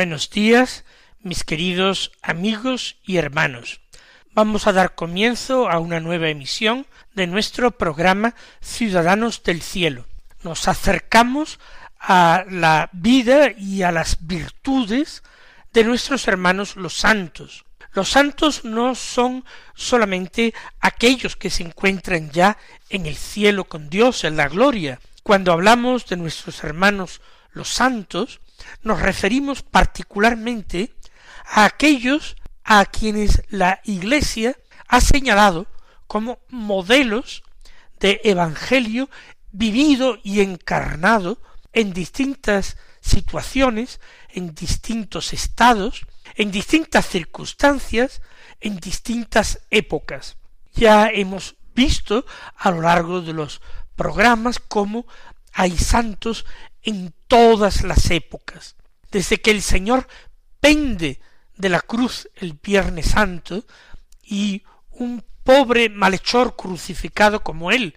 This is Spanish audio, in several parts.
Buenos días, mis queridos amigos y hermanos. Vamos a dar comienzo a una nueva emisión de nuestro programa Ciudadanos del Cielo. Nos acercamos a la vida y a las virtudes de nuestros hermanos los santos. Los santos no son solamente aquellos que se encuentran ya en el cielo con Dios, en la gloria. Cuando hablamos de nuestros hermanos los santos, nos referimos particularmente a aquellos a quienes la Iglesia ha señalado como modelos de evangelio vivido y encarnado en distintas situaciones, en distintos estados, en distintas circunstancias, en distintas épocas. Ya hemos visto a lo largo de los programas cómo hay santos en todas las épocas. Desde que el Señor pende de la cruz el Viernes Santo y un pobre malhechor crucificado como él,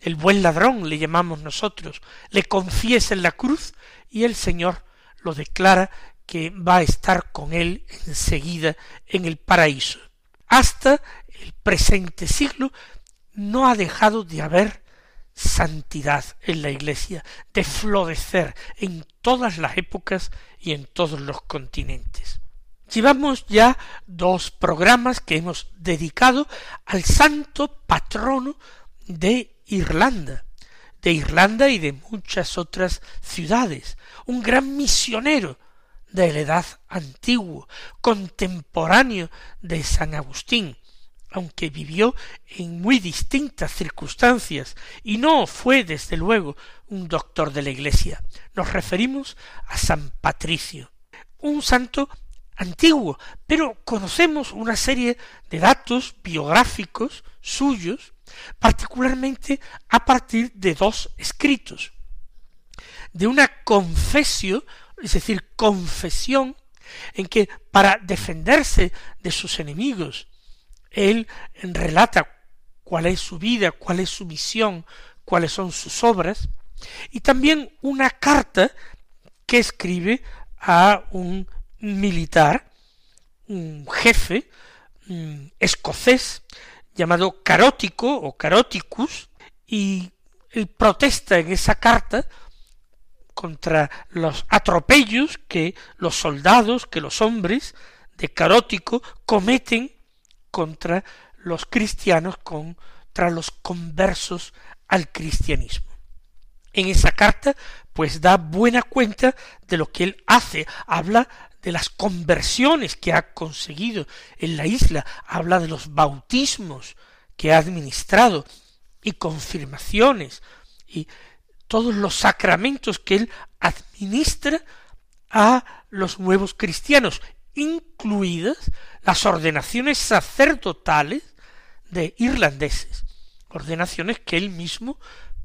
el buen ladrón le llamamos nosotros, le confiesa en la cruz y el Señor lo declara que va a estar con él enseguida en el paraíso. Hasta el presente siglo no ha dejado de haber santidad en la Iglesia, de florecer en todas las épocas y en todos los continentes. Llevamos ya dos programas que hemos dedicado al santo patrono de Irlanda, de Irlanda y de muchas otras ciudades, un gran misionero de la edad antigua, contemporáneo de San Agustín, aunque vivió en muy distintas circunstancias y no fue desde luego un doctor de la Iglesia. Nos referimos a San Patricio, un santo antiguo, pero conocemos una serie de datos biográficos suyos, particularmente a partir de dos escritos, de una confesio, es decir, confesión, en que para defenderse de sus enemigos él relata cuál es su vida, cuál es su misión, cuáles son sus obras, y también una carta que escribe a un militar, un jefe escocés llamado Carótico o Caroticus, y él protesta en esa carta contra los atropellos que los soldados, que los hombres de Carótico cometen contra los cristianos, contra los conversos al cristianismo. En esa carta, pues da buena cuenta de lo que él hace, habla de las conversiones que ha conseguido en la isla, habla de los bautismos que ha administrado y confirmaciones y todos los sacramentos que él administra a los nuevos cristianos incluidas las ordenaciones sacerdotales de irlandeses, ordenaciones que él mismo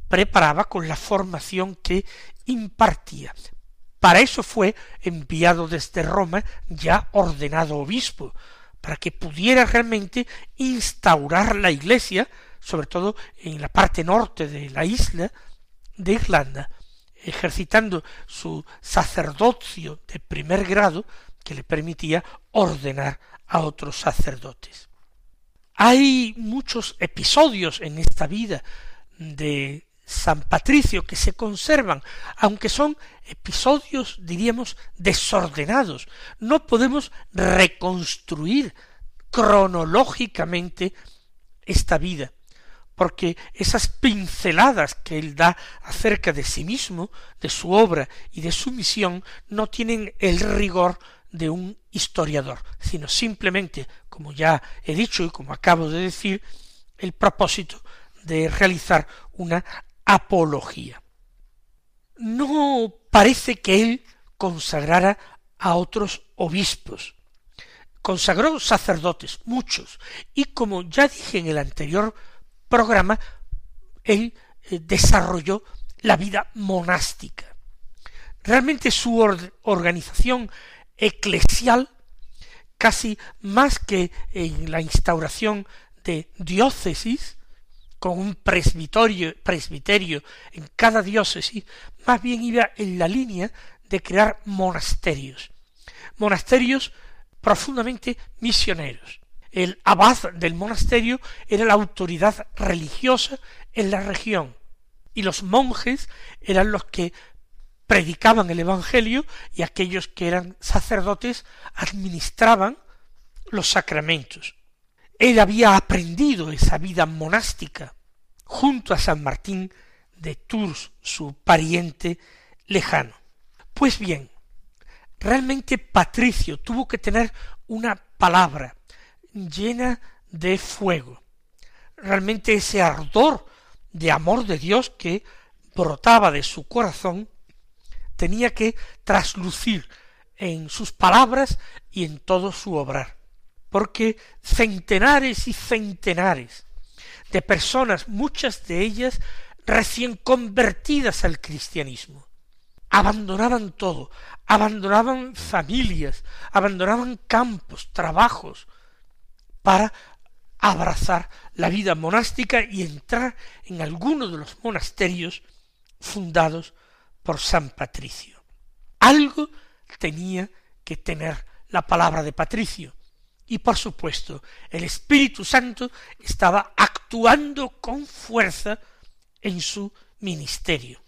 preparaba con la formación que impartía. Para eso fue enviado desde Roma ya ordenado obispo, para que pudiera realmente instaurar la iglesia, sobre todo en la parte norte de la isla de Irlanda, ejercitando su sacerdocio de primer grado que le permitía ordenar a otros sacerdotes. Hay muchos episodios en esta vida de San Patricio que se conservan, aunque son episodios, diríamos, desordenados. No podemos reconstruir cronológicamente esta vida, porque esas pinceladas que él da acerca de sí mismo, de su obra y de su misión, no tienen el rigor de un historiador, sino simplemente, como ya he dicho y como acabo de decir, el propósito de realizar una apología. No parece que él consagrara a otros obispos. Consagró sacerdotes, muchos, y como ya dije en el anterior programa, él eh, desarrolló la vida monástica. Realmente su organización eclesial, casi más que en la instauración de diócesis, con un presbiterio, presbiterio en cada diócesis, más bien iba en la línea de crear monasterios. Monasterios profundamente misioneros. El abad del monasterio era la autoridad religiosa en la región y los monjes eran los que predicaban el Evangelio y aquellos que eran sacerdotes administraban los sacramentos. Él había aprendido esa vida monástica junto a San Martín de Tours, su pariente lejano. Pues bien, realmente Patricio tuvo que tener una palabra llena de fuego. Realmente ese ardor de amor de Dios que brotaba de su corazón tenía que traslucir en sus palabras y en todo su obrar, porque centenares y centenares de personas, muchas de ellas recién convertidas al cristianismo, abandonaban todo, abandonaban familias, abandonaban campos, trabajos, para abrazar la vida monástica y entrar en alguno de los monasterios fundados por San Patricio. Algo tenía que tener la palabra de Patricio. Y por supuesto, el Espíritu Santo estaba actuando con fuerza en su ministerio.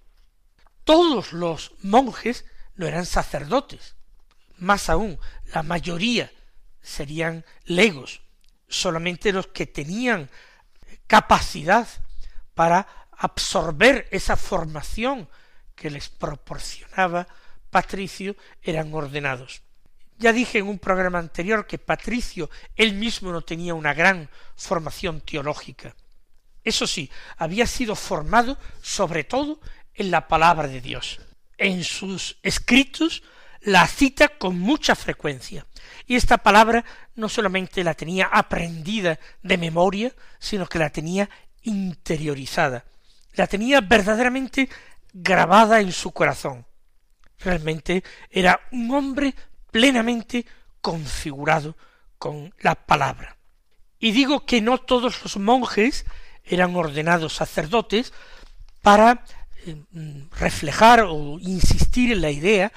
Todos los monjes no eran sacerdotes, más aún, la mayoría serían legos, solamente los que tenían capacidad para absorber esa formación que les proporcionaba Patricio eran ordenados. Ya dije en un programa anterior que Patricio él mismo no tenía una gran formación teológica. Eso sí, había sido formado sobre todo en la palabra de Dios. En sus escritos la cita con mucha frecuencia. Y esta palabra no solamente la tenía aprendida de memoria, sino que la tenía interiorizada. La tenía verdaderamente grabada en su corazón. Realmente era un hombre plenamente configurado con la palabra. Y digo que no todos los monjes eran ordenados sacerdotes para eh, reflejar o insistir en la idea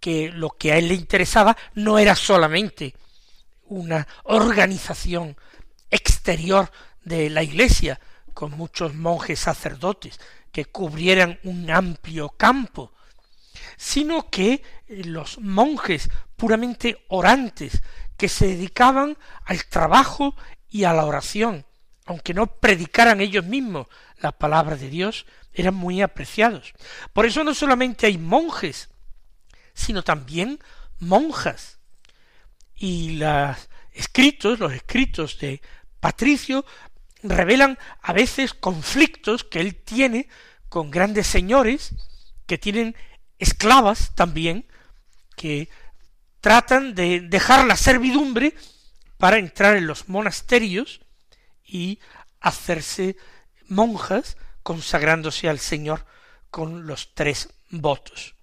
que lo que a él le interesaba no era solamente una organización exterior de la iglesia, con muchos monjes sacerdotes, que cubrieran un amplio campo, sino que los monjes puramente orantes, que se dedicaban al trabajo y a la oración, aunque no predicaran ellos mismos la palabra de Dios, eran muy apreciados. Por eso no solamente hay monjes, sino también monjas. Y los escritos, los escritos de Patricio, revelan a veces conflictos que él tiene con grandes señores que tienen esclavas también, que tratan de dejar la servidumbre para entrar en los monasterios y hacerse monjas consagrándose al Señor con los tres votos.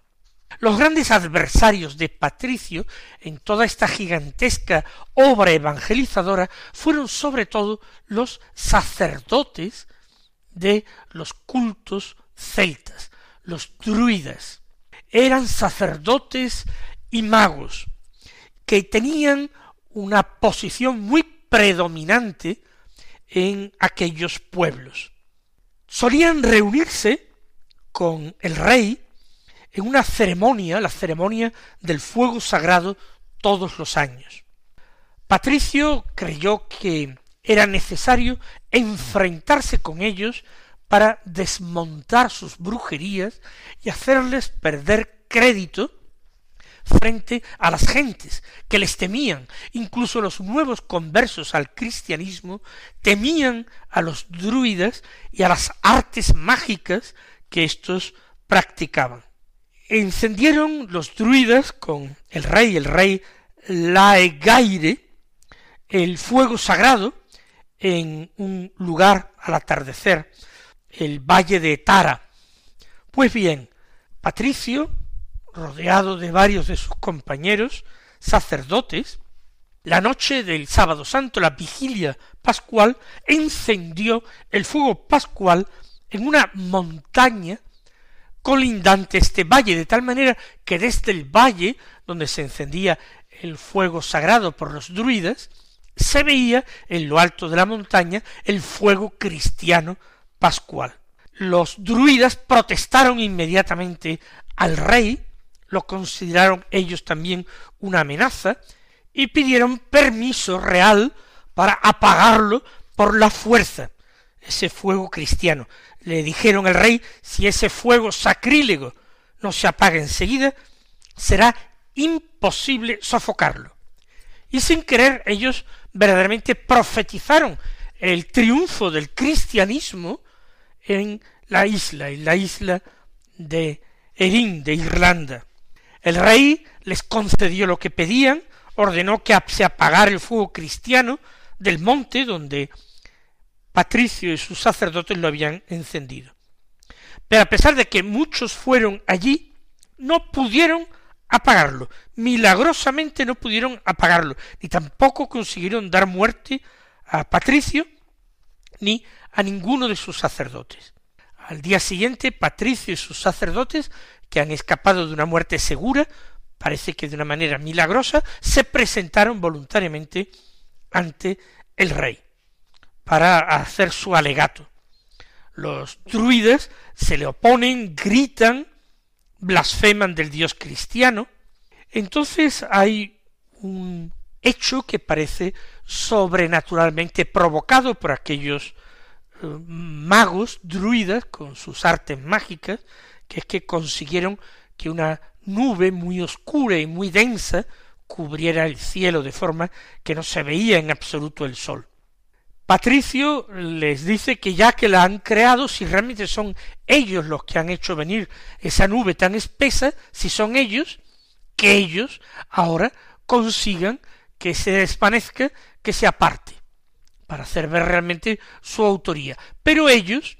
Los grandes adversarios de Patricio en toda esta gigantesca obra evangelizadora fueron sobre todo los sacerdotes de los cultos celtas, los druidas. Eran sacerdotes y magos que tenían una posición muy predominante en aquellos pueblos. Solían reunirse con el rey en una ceremonia, la ceremonia del fuego sagrado, todos los años. Patricio creyó que era necesario enfrentarse con ellos para desmontar sus brujerías y hacerles perder crédito frente a las gentes que les temían. Incluso los nuevos conversos al cristianismo temían a los druidas y a las artes mágicas que éstos practicaban. Encendieron los druidas con el rey, el rey Laegaire, el fuego sagrado en un lugar al atardecer, el valle de Tara. Pues bien, Patricio, rodeado de varios de sus compañeros, sacerdotes, la noche del sábado santo, la vigilia pascual, encendió el fuego pascual en una montaña colindante este valle, de tal manera que desde el valle, donde se encendía el fuego sagrado por los druidas, se veía en lo alto de la montaña el fuego cristiano pascual. Los druidas protestaron inmediatamente al rey, lo consideraron ellos también una amenaza, y pidieron permiso real para apagarlo por la fuerza, ese fuego cristiano. Le dijeron al rey, si ese fuego sacrílego no se apaga enseguida, será imposible sofocarlo. Y sin querer ellos verdaderamente profetizaron el triunfo del cristianismo en la isla, en la isla de Erin, de Irlanda. El rey les concedió lo que pedían, ordenó que se apagara el fuego cristiano del monte donde Patricio y sus sacerdotes lo habían encendido. Pero a pesar de que muchos fueron allí, no pudieron apagarlo. Milagrosamente no pudieron apagarlo, ni tampoco consiguieron dar muerte a Patricio, ni a ninguno de sus sacerdotes. Al día siguiente, Patricio y sus sacerdotes, que han escapado de una muerte segura, parece que de una manera milagrosa, se presentaron voluntariamente ante el rey para hacer su alegato. Los druidas se le oponen, gritan, blasfeman del Dios cristiano. Entonces hay un hecho que parece sobrenaturalmente provocado por aquellos eh, magos druidas con sus artes mágicas, que es que consiguieron que una nube muy oscura y muy densa cubriera el cielo de forma que no se veía en absoluto el sol. Patricio les dice que ya que la han creado, si realmente son ellos los que han hecho venir esa nube tan espesa, si son ellos, que ellos ahora consigan que se desvanezca, que se aparte, para hacer ver realmente su autoría. Pero ellos,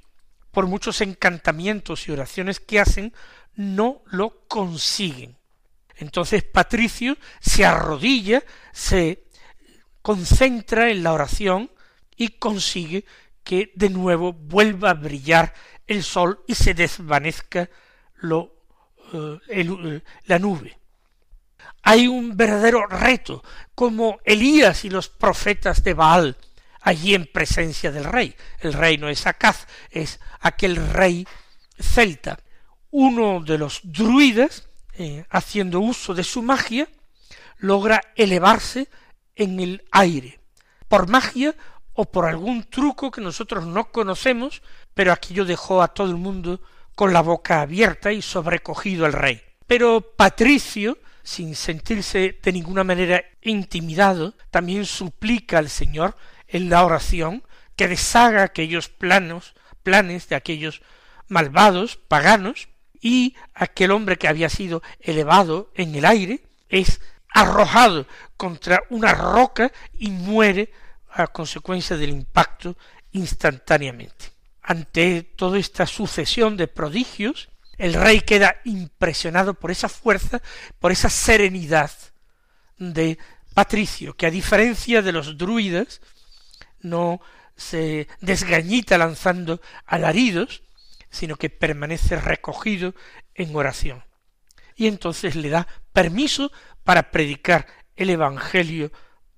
por muchos encantamientos y oraciones que hacen, no lo consiguen. Entonces Patricio se arrodilla, se concentra en la oración, y consigue que de nuevo vuelva a brillar el sol y se desvanezca lo, eh, eh, la nube. Hay un verdadero reto, como Elías y los profetas de Baal, allí en presencia del rey. El rey no es Acaz, es aquel rey celta. Uno de los druidas, eh, haciendo uso de su magia, logra elevarse en el aire. Por magia o por algún truco que nosotros no conocemos, pero aquello dejó a todo el mundo con la boca abierta y sobrecogido al rey. Pero Patricio, sin sentirse de ninguna manera intimidado, también suplica al Señor en la oración que deshaga aquellos planos, planes de aquellos malvados, paganos, y aquel hombre que había sido elevado en el aire es arrojado contra una roca y muere a consecuencia del impacto instantáneamente. Ante toda esta sucesión de prodigios, el rey queda impresionado por esa fuerza, por esa serenidad de Patricio, que a diferencia de los druidas, no se desgañita lanzando alaridos, sino que permanece recogido en oración. Y entonces le da permiso para predicar el Evangelio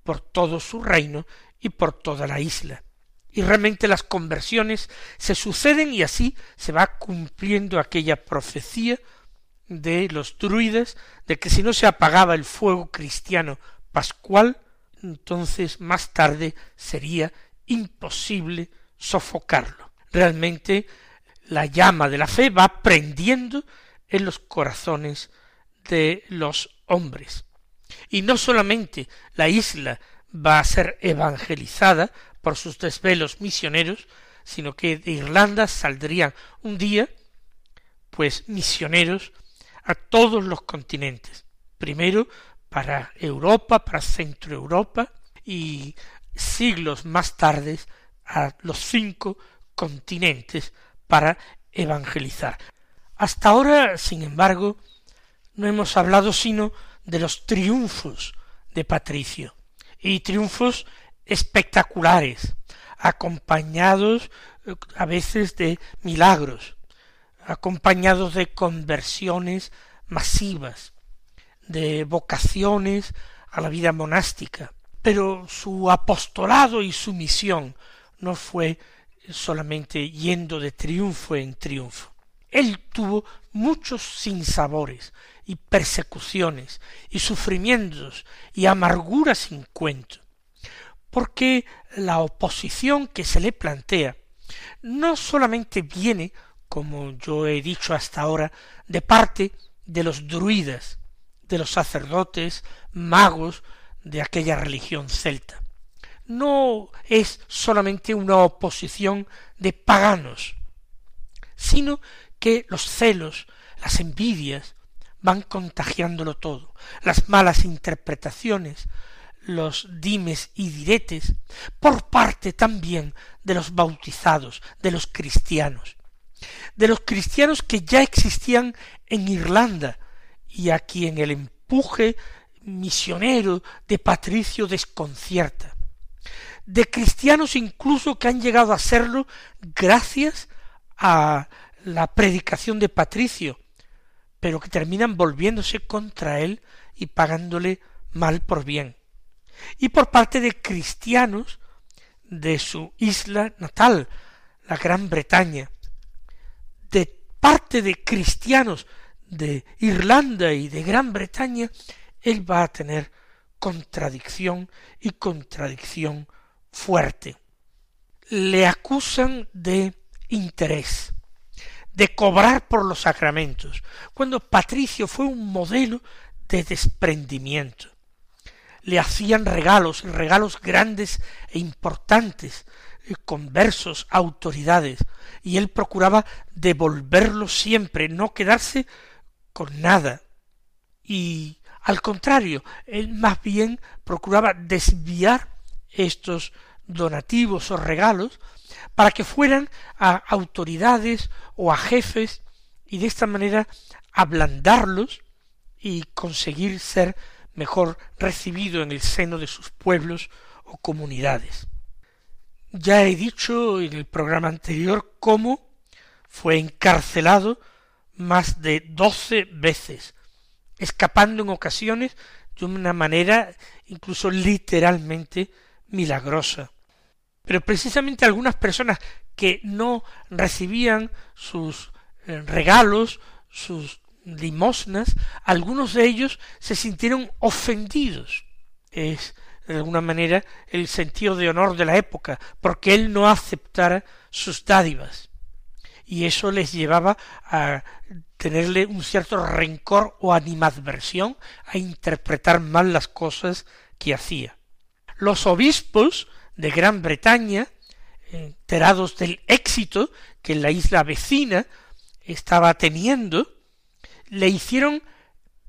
por todo su reino y por toda la isla. Y realmente las conversiones se suceden y así se va cumpliendo aquella profecía de los druidas de que si no se apagaba el fuego cristiano pascual, entonces más tarde sería imposible sofocarlo. Realmente la llama de la fe va prendiendo en los corazones de los hombres. Y no solamente la isla va a ser evangelizada por sus desvelos misioneros, sino que de Irlanda saldrían un día, pues misioneros a todos los continentes. Primero para Europa, para Centro Europa y siglos más tarde a los cinco continentes para evangelizar. Hasta ahora, sin embargo, no hemos hablado sino de los triunfos de Patricio, y triunfos espectaculares, acompañados eh, a veces de milagros, acompañados de conversiones masivas, de vocaciones a la vida monástica. Pero su apostolado y su misión no fue solamente yendo de triunfo en triunfo. Él tuvo muchos sinsabores y persecuciones y sufrimientos y amarguras sin cuento, porque la oposición que se le plantea no solamente viene, como yo he dicho hasta ahora, de parte de los druidas, de los sacerdotes, magos de aquella religión celta. No es solamente una oposición de paganos, sino que los celos, las envidias, van contagiándolo todo, las malas interpretaciones, los dimes y diretes, por parte también de los bautizados, de los cristianos, de los cristianos que ya existían en Irlanda y a quien el empuje misionero de Patricio desconcierta, de cristianos incluso que han llegado a serlo gracias a la predicación de Patricio, pero que terminan volviéndose contra él y pagándole mal por bien. Y por parte de cristianos de su isla natal, la Gran Bretaña, de parte de cristianos de Irlanda y de Gran Bretaña, él va a tener contradicción y contradicción fuerte. Le acusan de interés, de cobrar por los sacramentos, cuando Patricio fue un modelo de desprendimiento. Le hacían regalos, regalos grandes e importantes, eh, conversos, autoridades, y él procuraba devolverlos siempre, no quedarse con nada. Y al contrario, él más bien procuraba desviar estos donativos o regalos para que fueran a autoridades o a jefes y de esta manera ablandarlos y conseguir ser mejor recibido en el seno de sus pueblos o comunidades. Ya he dicho en el programa anterior cómo fue encarcelado más de doce veces, escapando en ocasiones de una manera incluso literalmente milagrosa. Pero precisamente algunas personas que no recibían sus eh, regalos, sus limosnas, algunos de ellos se sintieron ofendidos. Es de alguna manera el sentido de honor de la época, porque él no aceptara sus dádivas. Y eso les llevaba a tenerle un cierto rencor o animadversión, a interpretar mal las cosas que hacía. Los obispos de Gran Bretaña, enterados del éxito que la isla vecina estaba teniendo, le hicieron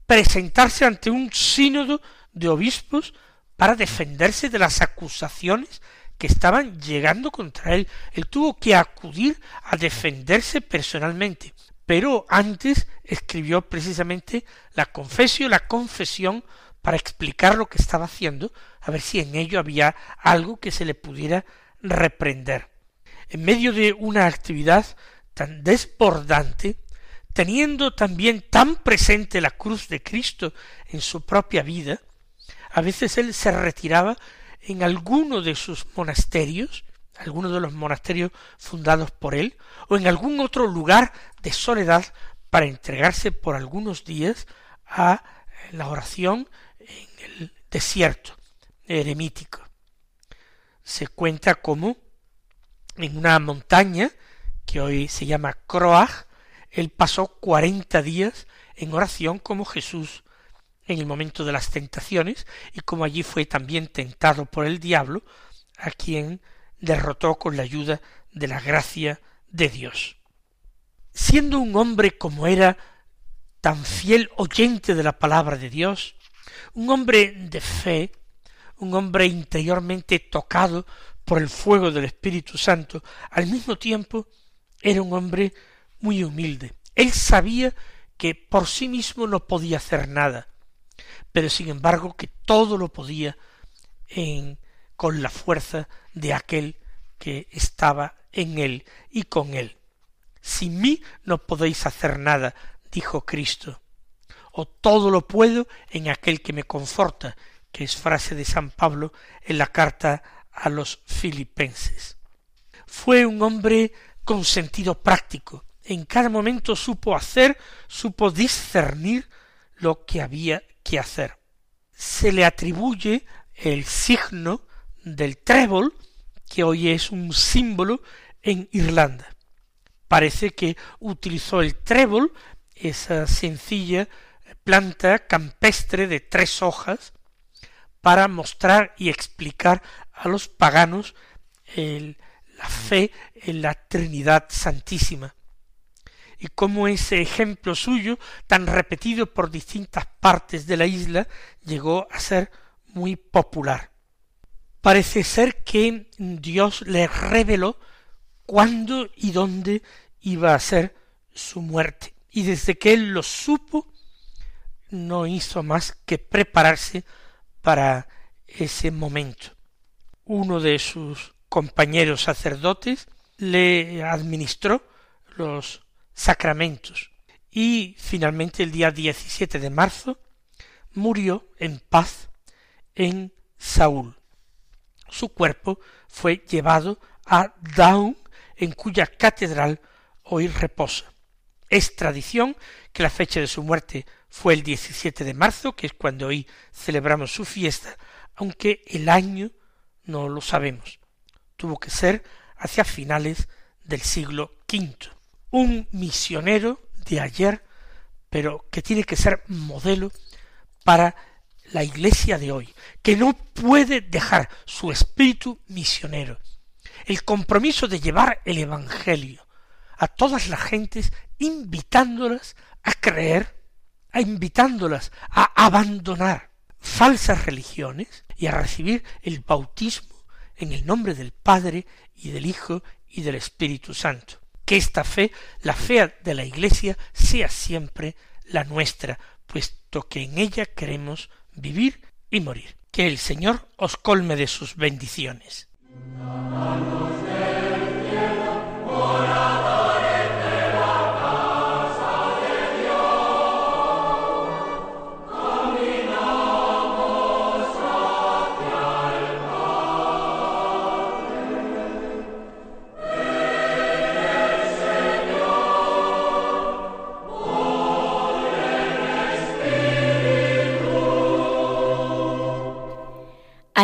presentarse ante un sínodo de obispos para defenderse de las acusaciones que estaban llegando contra él. Él tuvo que acudir a defenderse personalmente, pero antes escribió precisamente la confesión, la confesión para explicar lo que estaba haciendo, a ver si en ello había algo que se le pudiera reprender. En medio de una actividad tan desbordante, teniendo también tan presente la cruz de Cristo en su propia vida, a veces él se retiraba en alguno de sus monasterios, alguno de los monasterios fundados por él, o en algún otro lugar de soledad para entregarse por algunos días a la oración en el desierto eremítico. Se cuenta como en una montaña que hoy se llama Croag, Él pasó cuarenta días en oración como Jesús en el momento de las tentaciones y como allí fue también tentado por el diablo, a quien derrotó con la ayuda de la gracia de Dios. Siendo un hombre como era tan fiel oyente de la palabra de Dios, un hombre de fe, un hombre interiormente tocado por el fuego del Espíritu Santo, al mismo tiempo era un hombre muy humilde. Él sabía que por sí mismo no podía hacer nada, pero sin embargo que todo lo podía en, con la fuerza de aquel que estaba en él y con él. Sin mí no podéis hacer nada, dijo Cristo. O todo lo puedo en aquel que me conforta, que es frase de San Pablo en la carta a los filipenses. Fue un hombre con sentido práctico. En cada momento supo hacer, supo discernir lo que había que hacer. Se le atribuye el signo del trébol, que hoy es un símbolo en Irlanda. Parece que utilizó el trébol, esa sencilla planta campestre de tres hojas, para mostrar y explicar a los paganos la fe en la Trinidad Santísima. Y cómo ese ejemplo suyo, tan repetido por distintas partes de la isla, llegó a ser muy popular. Parece ser que Dios le reveló cuándo y dónde iba a ser su muerte. Y desde que él lo supo, no hizo más que prepararse para ese momento. Uno de sus compañeros sacerdotes le administró los sacramentos y finalmente el día 17 de marzo murió en paz en Saúl. Su cuerpo fue llevado a Daun, en cuya catedral hoy reposa. Es tradición que la fecha de su muerte fue el 17 de marzo, que es cuando hoy celebramos su fiesta, aunque el año no lo sabemos. Tuvo que ser hacia finales del siglo V. Un misionero de ayer, pero que tiene que ser modelo para la iglesia de hoy, que no puede dejar su espíritu misionero, el compromiso de llevar el Evangelio a todas las gentes, invitándolas a creer, a invitándolas a abandonar falsas religiones y a recibir el bautismo en el nombre del Padre y del Hijo y del Espíritu Santo. Que esta fe, la fe de la Iglesia, sea siempre la nuestra, puesto que en ella queremos vivir y morir. Que el Señor os colme de sus bendiciones.